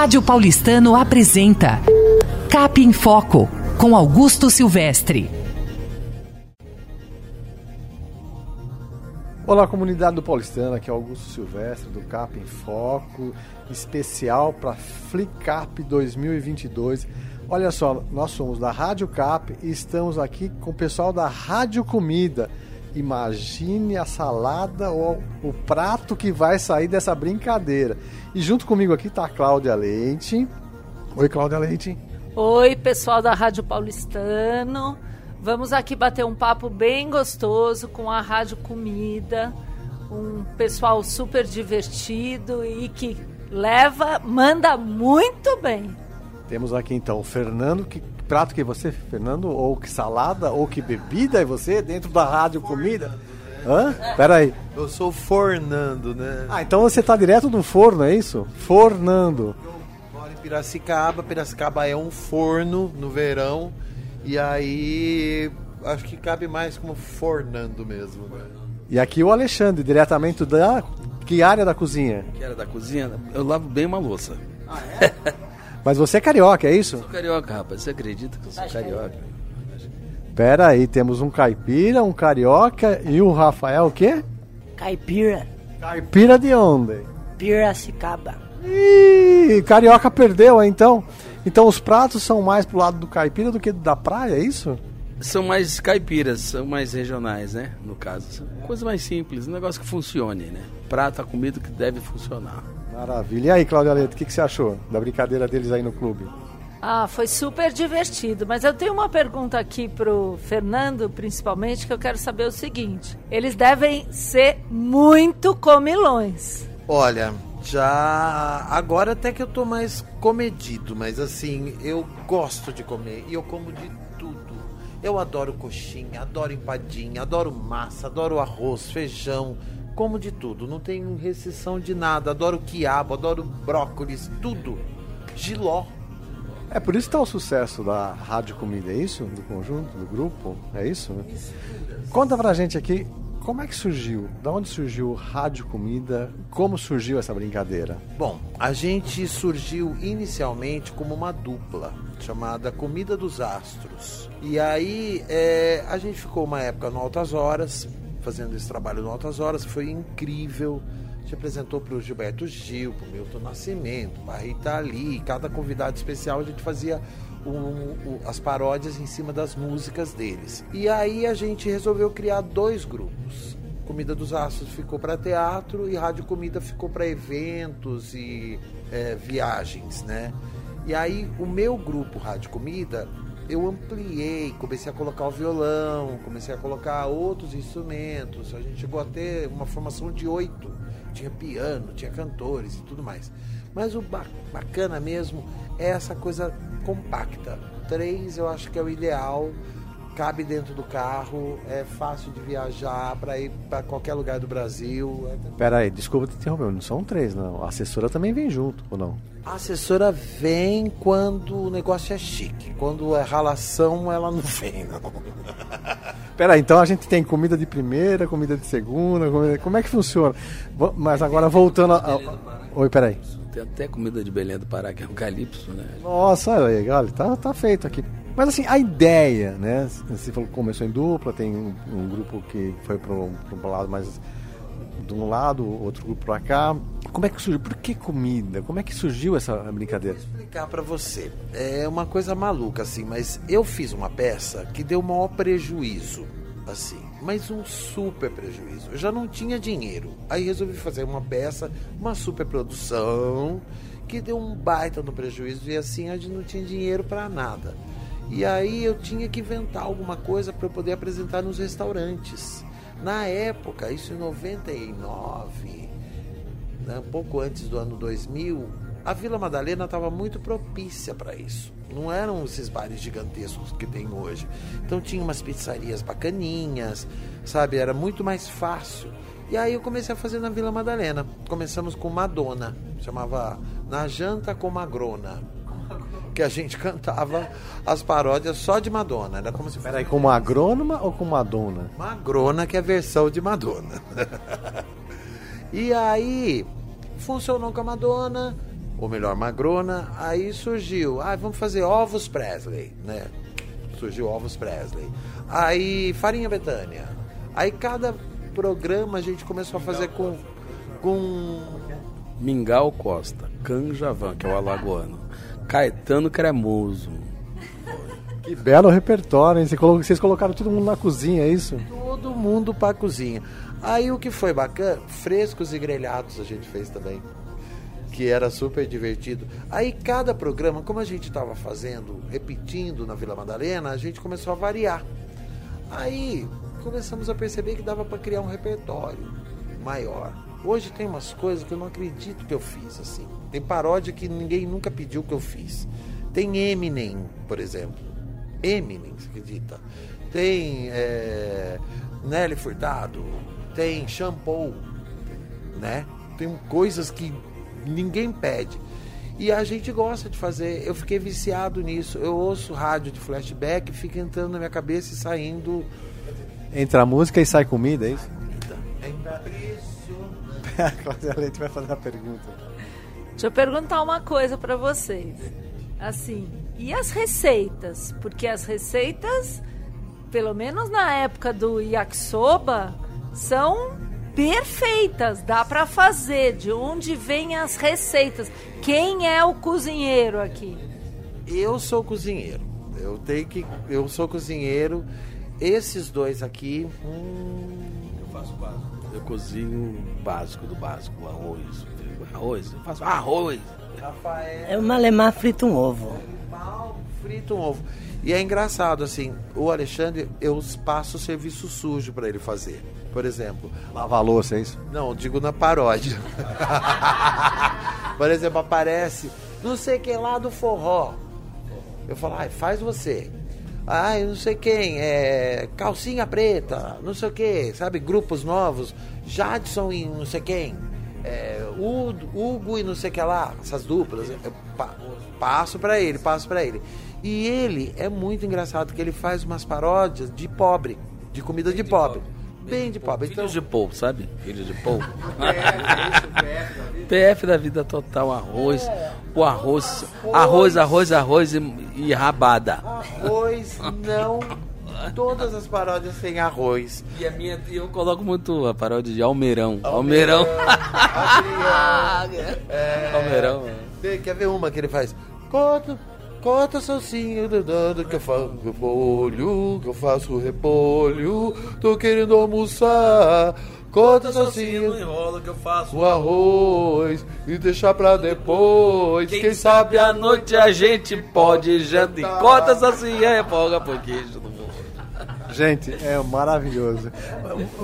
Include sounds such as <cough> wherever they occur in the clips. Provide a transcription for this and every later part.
Rádio Paulistano apresenta Cap em Foco, com Augusto Silvestre. Olá, comunidade do Paulistano, aqui é Augusto Silvestre do Cap em Foco, especial para Flicap 2022. Olha só, nós somos da Rádio Cap e estamos aqui com o pessoal da Rádio Comida. Imagine a salada ou o prato que vai sair dessa brincadeira. E junto comigo aqui está a Cláudia Leite. Oi, Cláudia Leite. Oi, pessoal da Rádio Paulistano. Vamos aqui bater um papo bem gostoso com a Rádio Comida. Um pessoal super divertido e que leva, manda muito bem. Temos aqui então o Fernando, que prato que você, Fernando? Ou que salada? Ou que bebida é você dentro da rádio comida? Hã? Pera aí. Eu sou Fornando, né? Ah, então você tá direto do forno, é isso? Fornando. Eu moro em Piracicaba. Piracicaba é um forno no verão. E aí acho que cabe mais como Fornando mesmo, né? E aqui o Alexandre, diretamente da. Que área da cozinha? Que área da cozinha? Eu lavo bem uma louça. Ah, é? <laughs> Mas você é carioca, é isso? Eu sou carioca, rapaz. Você acredita que eu sou carioca? Pera aí, temos um caipira, um carioca e o Rafael o quê? Caipira. Caipira de onde? Piracicaba. Ih, carioca perdeu, então. Então os pratos são mais pro lado do caipira do que da praia, é isso? São mais caipiras, são mais regionais, né? No caso. São coisas mais simples, um negócio que funcione, né? Prato, a comida que deve funcionar. Maravilha. E aí, Cláudia Leite, o que, que você achou da brincadeira deles aí no clube? Ah, foi super divertido. Mas eu tenho uma pergunta aqui pro Fernando, principalmente, que eu quero saber o seguinte: eles devem ser muito comilões. Olha, já agora até que eu tô mais comedido, mas assim, eu gosto de comer e eu como de tudo. Eu adoro coxinha, adoro empadinha, adoro massa, adoro arroz, feijão, como de tudo, não tenho restrição de nada. Adoro quiabo, adoro brócolis, tudo. Giló. É por isso que tá o sucesso da Rádio Comida, é isso? Do conjunto, do grupo? É isso? Conta pra gente aqui como é que surgiu? Da onde surgiu Rádio Comida? Como surgiu essa brincadeira? Bom, a gente surgiu inicialmente como uma dupla chamada Comida dos Astros. E aí é, a gente ficou uma época no Altas Horas, fazendo esse trabalho no Altas Horas, foi incrível. Gente apresentou para o Gilberto Gil, para o Milton Nascimento, para a Rita Lee, cada convidado especial a gente fazia um, um, as paródias em cima das músicas deles. E aí a gente resolveu criar dois grupos. Comida dos Astros ficou para teatro e Rádio Comida ficou para eventos e é, viagens, né? E aí o meu grupo Rádio Comida eu ampliei, comecei a colocar o violão, comecei a colocar outros instrumentos. A gente chegou a ter uma formação de oito. Tinha piano, tinha cantores e tudo mais. Mas o bacana mesmo é essa coisa compacta. Três eu acho que é o ideal. Cabe dentro do carro, é fácil de viajar para ir para qualquer lugar do Brasil. Pera aí, desculpa te interromper, não são três, não. A assessora também vem junto, ou não? A assessora vem quando o negócio é chique. Quando é ralação, ela não vem, não. <laughs> Pera aí, então a gente tem comida de primeira, comida de segunda, comida... como é que funciona? Mas agora voltando a... Oi, peraí. Tem até comida de Belém do Pará, que é o calypso, né? Nossa, legal, tá, tá feito aqui. Mas assim, a ideia, né? Você falou que começou em dupla, tem um, um grupo que foi para um lado mais de um lado, outro grupo para cá. Como é que surgiu? Por que comida? Como é que surgiu essa brincadeira? Vou explicar para você. É uma coisa maluca assim, mas eu fiz uma peça que deu o maior prejuízo, assim, mas um super prejuízo. Eu já não tinha dinheiro. Aí resolvi fazer uma peça, uma super produção que deu um baita no prejuízo e assim a gente não tinha dinheiro para nada. E aí eu tinha que inventar alguma coisa para eu poder apresentar nos restaurantes. Na época, isso em 99, né, pouco antes do ano 2000, a Vila Madalena estava muito propícia para isso. Não eram esses bares gigantescos que tem hoje. Então tinha umas pizzarias bacaninhas, sabe? Era muito mais fácil. E aí eu comecei a fazer na Vila Madalena. Começamos com Madonna, chamava Na Janta com Magrona que a gente <laughs> cantava as paródias só de Madonna. Era como se Peraí, com uma agrônoma ou com Madonna? Magrona, que é a versão de Madonna. <laughs> e aí, funcionou com a Madonna. ou melhor, magrona. Aí surgiu, ah, vamos fazer ovos Presley, né? Surgiu ovos Presley. Aí farinha Betânia. Aí cada programa a gente começou a fazer com com Mingau Costa, Canjavan, que é o alagoano, Caetano Cremoso. Que belo repertório, hein? Vocês colocaram todo mundo na cozinha, é isso? todo mundo pra cozinha. Aí o que foi bacana, frescos e grelhados a gente fez também. Que era super divertido. Aí cada programa, como a gente estava fazendo, repetindo na Vila Madalena, a gente começou a variar. Aí começamos a perceber que dava para criar um repertório maior. Hoje tem umas coisas que eu não acredito que eu fiz assim. Tem paródia que ninguém nunca pediu que eu fiz. Tem Eminem, por exemplo. Eminem, você acredita? Tem é, Nelly Furtado, tem Shampoo, né? Tem coisas que ninguém pede. E a gente gosta de fazer. Eu fiquei viciado nisso. Eu ouço rádio de flashback, fica entrando na minha cabeça e saindo. Entra a música e sai comida, é isso? É impressionante. <laughs> A Cláudia Leite vai fazer a pergunta. Deixa eu perguntar uma coisa pra vocês. Assim, e as receitas? Porque as receitas, pelo menos na época do yakisoba, são perfeitas. Dá pra fazer. De onde vêm as receitas? Quem é o cozinheiro aqui? Eu sou cozinheiro. Eu tenho que. Eu sou cozinheiro. Esses dois aqui. hum, Eu faço básico. Eu cozinho básico do básico, arroz. Arroz, eu faço arroz. Rafael. É o Malemar frita um ovo. mal frita um ovo. E é engraçado, assim, o Alexandre, eu passo serviço sujo para ele fazer. Por exemplo, Lavar louça, é isso? não, digo na paródia. <laughs> Por exemplo, aparece não sei quem lá do forró. Eu falo, ai, faz você. Ai, não sei quem, é, calcinha preta, não sei o que, sabe? Grupos novos, Jadson e não sei quem, é, Hugo, e não sei o que lá, essas duplas. Eu pa- passo pra ele, passo pra ele. E ele é muito engraçado, que ele faz umas paródias de pobre, de comida de pobre. Bem de pobre. Então, Filhos de polvo, sabe? Filhos de polvo. PF da vida total, arroz. Arroz, arroz, arroz, arroz e, e rabada. arroz não. Todas as paródias têm arroz. E a minha, eu coloco muito a paródia de Almeirão. Almeirão. Adriano. <laughs> É, Almeirão. Tem- Quer ver uma que ele faz? Conta, conta salsinha do dando que eu faço repolho, que eu faço repolho, tô querendo almoçar. Conta salsinha enrolo que eu faço. o arroz e deixar pra depois. Quem, sabe à noite a gente pode jantar. Corta essa assim, é folga por queijo do morro. Gente, é maravilhoso.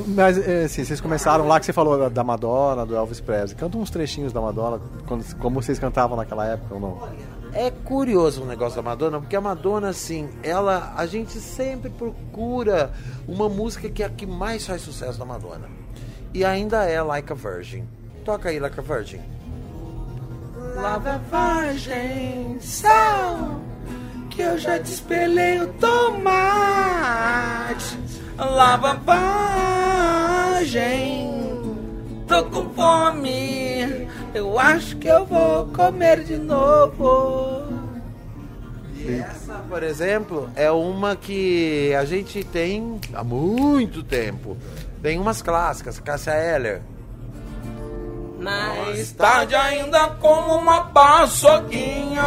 Mas, é, assim, vocês começaram lá que você falou da- da Madonna, do Elvis Presley. Canta uns trechinhos da Madonna, quando, como vocês cantavam naquela época ou não? É curioso o negócio da Madonna, porque a Madonna, assim, ela. A gente sempre procura uma música que é a que mais faz sucesso da Madonna. E ainda é Like a Virgin. Toca aí, Like a Virgin. Lava Virgem, sal, que eu já despelei o tomate. Lava Virgem, tô com fome, eu acho que eu vou comer de novo. E essa, por exemplo, é uma que a gente tem há muito tempo. Tem umas clássicas, Cássia Eller. Mas tarde ainda como uma paçoquinha.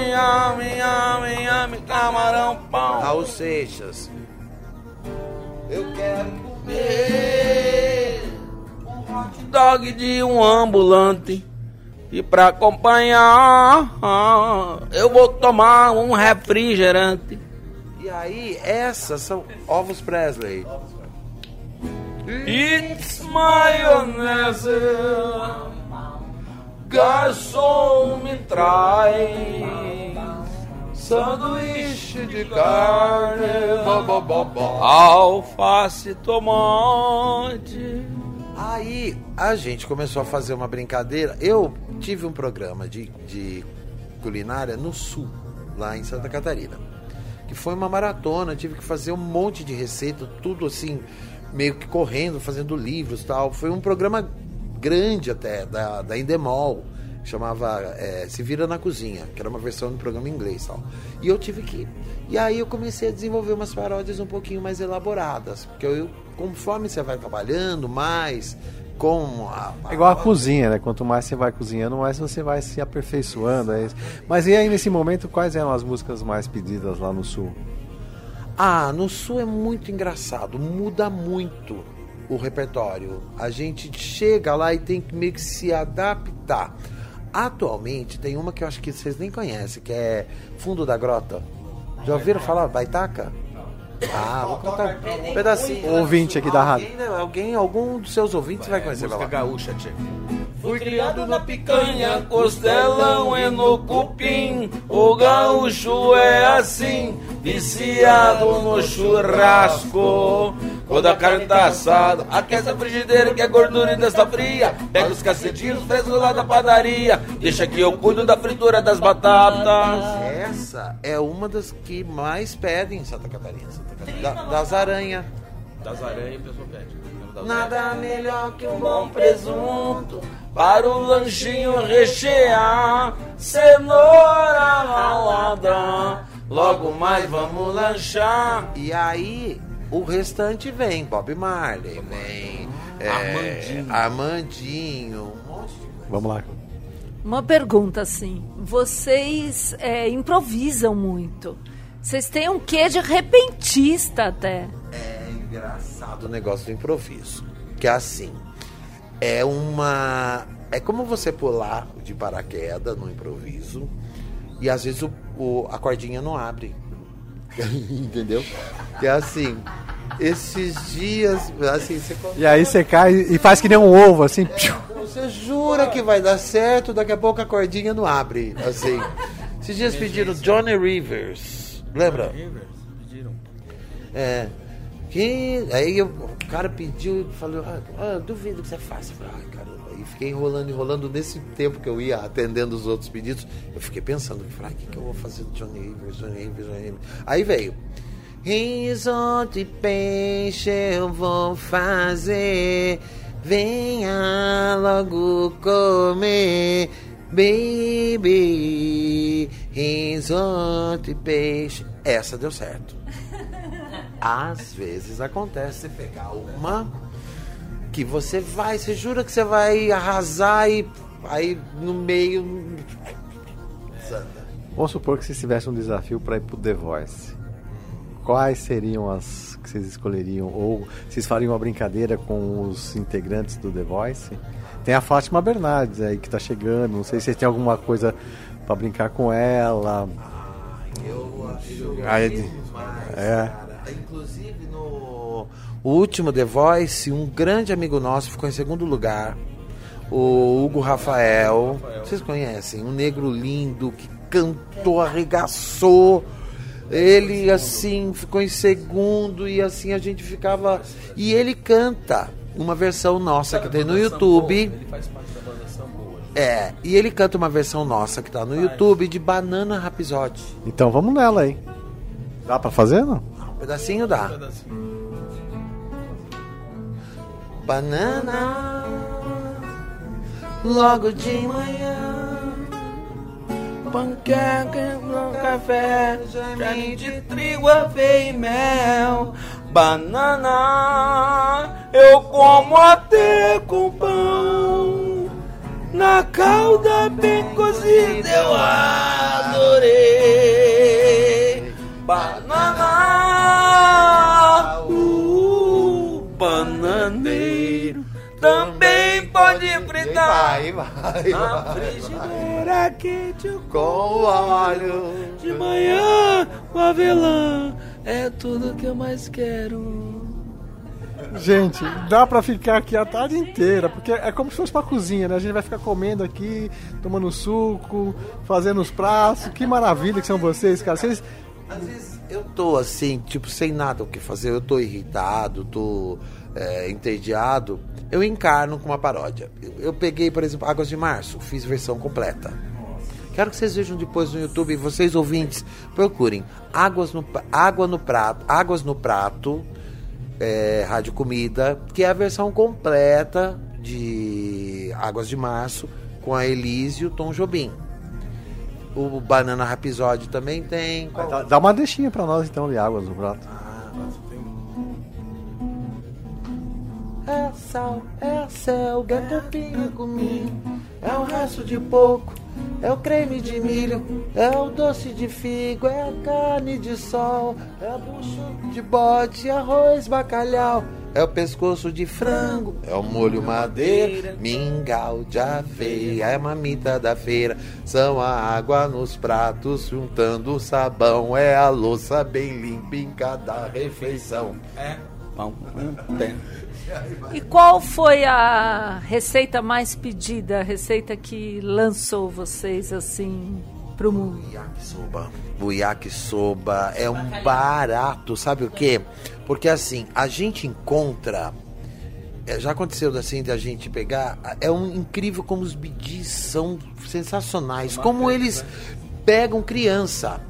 Yami, yami, yami, camarão, pão. Raul Seixas. Eu quero comer. hot dog de um ambulante. E pra acompanhar, eu vou tomar um refrigerante. E aí, essas são ovos Presley. It's maionese. Garçom me traz sanduíche de carne, alface, tomate. Aí a gente começou a fazer uma brincadeira. Eu tive um programa de, de culinária no sul, lá em Santa Catarina. Que foi uma maratona, tive que fazer um monte de receita, tudo assim, meio que correndo, fazendo livros tal. Foi um programa grande até, da, da Endemol. que chamava é, Se Vira na Cozinha, que era uma versão do programa em inglês tal. E eu tive que. E aí eu comecei a desenvolver umas paródias um pouquinho mais elaboradas, porque eu, conforme você vai trabalhando mais com a. É igual a cozinha, né? Quanto mais você vai cozinhando, mais você vai se aperfeiçoando. É isso. Mas e aí, nesse momento, quais eram as músicas mais pedidas lá no Sul? Ah, no Sul é muito engraçado, muda muito o repertório. A gente chega lá e tem que meio que se adaptar. Atualmente tem uma que eu acho que vocês nem conhecem, que é Fundo da Grota. Já ouviram falar? Baitaca? Ah, vou contar um pedacinho. Ouvinte aqui da rádio. Alguém, né, alguém, algum dos seus ouvintes vai conhecer. Música vai gaúcha, tchê. Fui criado na picanha, costelão e no cupim. O gaúcho é assim, viciado no churrasco. Quando a carne tá assada, aquece a frigideira que é gordura e desta fria. Pega os cacetinhos frescos lá da padaria. Deixa que eu cuido da fritura das batatas. Essa é uma das que mais pedem em Santa Catarina. Santa Catarina. Da- das aranhas. Das aranhas, o pessoal pede. Nada melhor que um bom presunto para o lanchinho rechear. Cenoura ralada, logo mais vamos lanchar. E aí, o restante vem. Bob Marley, vem. é, Armandinho. Armandinho. Um monte de coisa. Vamos lá. Uma pergunta assim: vocês é, improvisam muito. Vocês têm um quê de repentista até. É engraçado o negócio do improviso. Que é assim. É uma. É como você pular de paraquedas no improviso. E às vezes o, o- a cordinha não abre. <laughs> Entendeu? Que é assim. Esses dias, assim, você E aí você cai e faz que nem um ovo, assim. piu. Você jura que vai dar certo, daqui a pouco a cordinha não abre, assim. Esses dias pediram Johnny Rivers, lembra? É. Que, aí eu- o cara pediu e falou, ah, ah, duvido que você faça. Eu falei, ai caramba. E fiquei enrolando, enrolando. Nesse tempo que eu ia atendendo os outros pedidos, eu fiquei pensando, ah, o que, que eu vou fazer do Johnny Rivers, Johnny Rivers, Johnny Rivers. Aí veio. Risoto de peixe eu vou fazer. Venha logo comer, baby. Risoto de peixe. Essa deu certo. Às vezes acontece pegar uma que você vai, você jura que você vai arrasar e aí no meio. Santa. Vamos supor que vocês tivessem um desafio para ir pro The Voice. Quais seriam as que vocês escolheriam? Ou vocês fariam uma brincadeira com os integrantes do The Voice? Tem a Fátima Bernardes aí que tá chegando. Não sei se vocês têm alguma coisa para brincar com ela. Eu acho Aí, demais, é. cara. Inclusive o último The Voice, um grande amigo nosso ficou em segundo lugar. O Hugo Rafael. Vocês conhecem? Um negro lindo que cantou, arregaçou. Ele assim ficou em segundo e assim a gente ficava. E ele canta uma versão nossa que tem no YouTube. Ele faz parte da banda Samboa. É, e ele canta uma versão nossa que tá no YouTube de Banana Rhapsody. Então vamos nela aí. Dá para fazer não? Um pedacinho dá. Banana, logo de manhã. Panqueca, café, carne de trigo, aveia e mel. Banana, eu como até com pão. Na calda bem cozida eu adorei. Banana, pode fritar. Vai, vai, Na vai. frigideira quente eu Com óleo. de manhã, o avelã é tudo que eu mais quero. Gente, dá pra ficar aqui a tarde inteira, porque é como se fosse pra cozinha, né? A gente vai ficar comendo aqui, tomando suco, fazendo os pratos. Que maravilha que são vocês, cara. Vocês Às vezes eu tô assim, tipo, sem nada o que fazer, eu tô irritado, tô é, entediado, eu encarno com uma paródia. Eu, peguei, por exemplo, Águas de Março, fiz versão completa. Quero que vocês vejam depois no YouTube, vocês ouvintes, procurem Águas no, Água no Prato, Águas no Prato, é, Rádio Comida, que é a versão completa de Águas de Março, com a Elise e o Tom Jobim. O Banana Rhapsody também tem. Dá, dá uma deixinha pra nós então de água no prato. É sal, é céu, gatopinha comigo. É o resto de pouco, é o creme de milho, é o doce de figo, é a carne de sol, é o bucho de bode, arroz, bacalhau. É o pescoço de frango, é o molho madeira, mingau de aveia, é mamita da feira. São a água nos pratos, juntando o sabão, é a louça bem limpa em cada refeição. Pão, tem. E qual foi a receita mais pedida, a receita que lançou vocês assim pro mundo? Yakisoba. O yakisoba é um barato, sabe o quê? Porque assim, a gente encontra. é, já aconteceu assim da gente pegar. É um incrível como os bidis são sensacionais. Como eles pegam criança.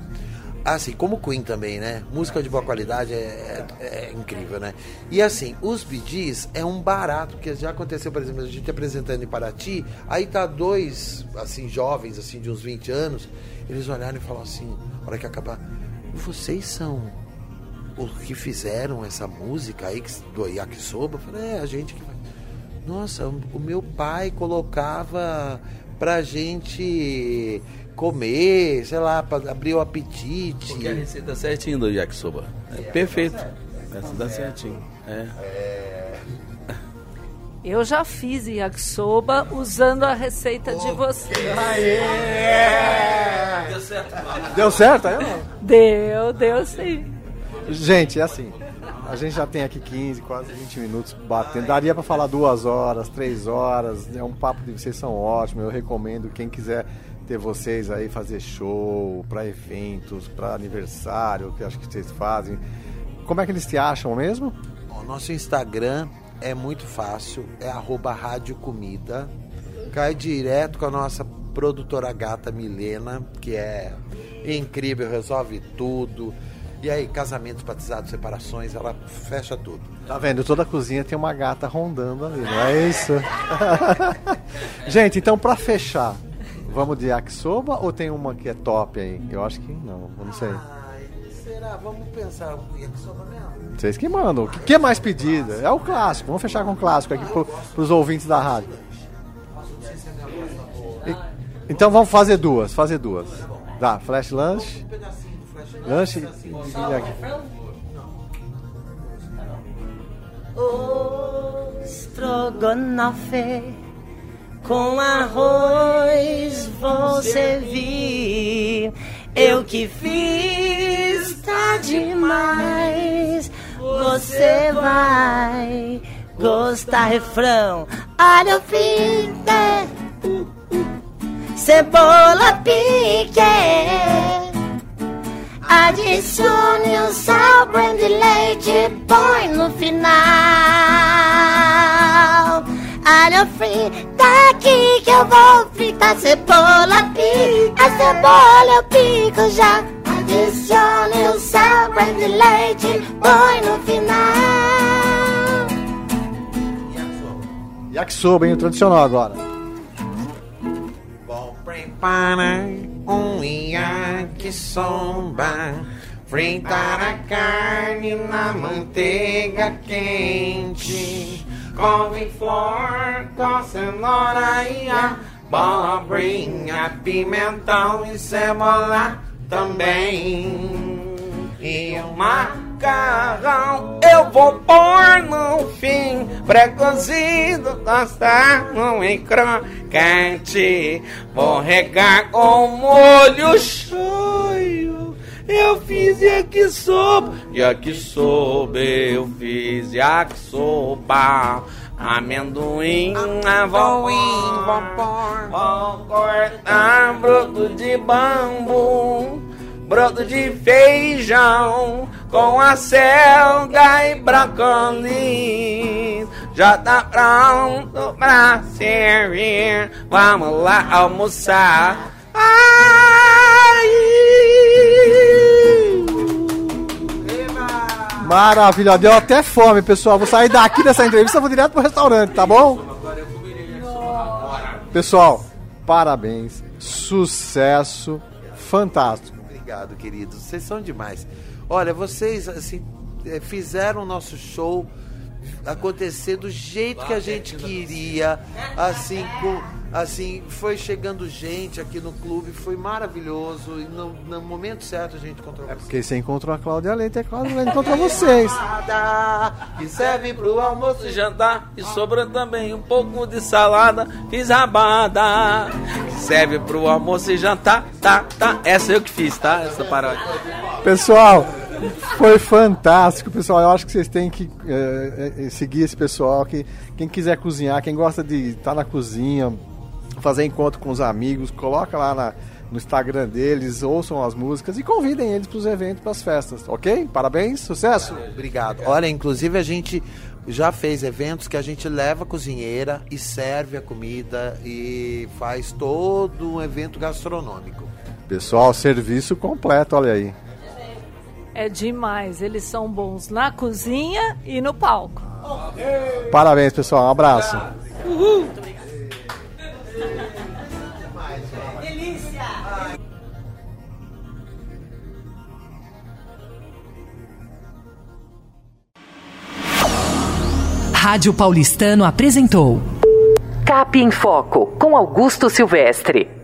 Assim, como Queen também, né? Música de boa qualidade é, é- é incrível, né? E assim, os bidis é um barato, porque já aconteceu, por exemplo, a gente apresentando em Paraty, aí tá dois, assim, jovens, assim, de uns 20 anos, eles olharam e falaram assim, na hora que acabar, vocês são os que fizeram essa música aí que- do Yakisoba? Eu falei, é, a gente que. Nossa, o meu pai colocava pra gente comer, sei lá, pra abrir o apetite. Porque a receita certinho do yakisoba. É perfeito. Essa dá certinho. É. Eu já fiz yakisoba usando a receita de vocês. Deu certo. Deu certo não? Deu, deu sim. Gente, é assim. A gente já tem aqui 15, quase 20 minutos batendo. Daria pra falar duas horas, três horas. É um papo de vocês são ótimos. Eu recomendo quem quiser ter vocês aí fazer show, pra eventos, pra aniversário, que acho que vocês fazem. Como é que eles te acham mesmo? O nosso Instagram é muito fácil, é arroba Rádio Comida. Cai direto com a nossa produtora gata Milena, que é incrível, resolve tudo. E aí, casamentos, batizados, separações, ela fecha tudo. Tá vendo? Toda a cozinha tem uma gata rondando ali, não é isso? <laughs> Gente, então pra fechar, vamos de yakisoba ou tem uma que é top aí? Eu acho que não, eu não sei. Ai, será? Vamos pensar o yakisoba mesmo? Vocês que mandam. O que que é mais pedido? É o clássico. Vamos fechar com o clássico aqui pro, pros ouvintes da rádio. E- então vamos fazer duas, fazer duas. Tá, flash lunch. Lanche e, e aqui. Com arroz vou servir. Eu que fiz tá demais. Você vai gostar, refrão. Olha o finte, cebola pique. Adicione o sal, brandy, leite, põe no final. Alho frito, aqui que eu vou fritar cebola, pica. A cebola eu pico já. Adicione o sal, brandy, leite, põe no final. Yakisoba, hein? O tradicional agora. Vou preparar um yakisoba Fritar a carne na manteiga quente Couve-flor com cenoura e abobrinha Pimentão e cebola também E o macarrão eu vou pôr no fim. Pré-cozido, tostado e crocante Vou regar com molho. shoyu Eu fiz yakisoba Yakisoba eu fiz yakisoba Amendoim, avoim, vou cortar broto de bambu broto de feijão com a selga e brócolis. Já tá pronto pra servir. Vamos lá almoçar. Ai! Maravilha, deu até fome, pessoal. Vou sair daqui dessa entrevista e vou direto pro restaurante, tá bom? Pessoal, parabéns, sucesso, fantástico. Obrigado, queridos. Vocês são demais. Olha, vocês assim eh, fizeram o nosso show acontecer do jeito que a gente queria, assim com assim foi chegando gente aqui no clube, foi maravilhoso e no, no momento certo a gente encontrou É vocês. porque você encontrou a Cláudia Leite, é a Cláudia Leite encontrou vocês. Que serve pro almoço e jantar E sobra também um pouco de salada Fiz rabada Serve pro almoço e jantar Tá, tá, essa eu que fiz, tá? Essa paródia Pessoal, foi fantástico, pessoal. Eu acho que vocês têm que eh, eh, seguir esse pessoal. Que, quem quiser cozinhar, quem gosta de estar na cozinha, fazer encontro com os amigos, coloca lá na- no Instagram deles, ouçam as músicas e convidem eles para os eventos, para as festas, ok? Parabéns, sucesso! Obrigado. Olha, inclusive a gente já fez eventos que a gente leva a cozinheira e serve a comida e faz todo um evento gastronômico. Pessoal, serviço completo, olha aí. É demais. Eles são bons na cozinha e no palco. Parabéns, pessoal. Um abraço. Rádio Paulistano apresentou Cap em Foco com Augusto Silvestre.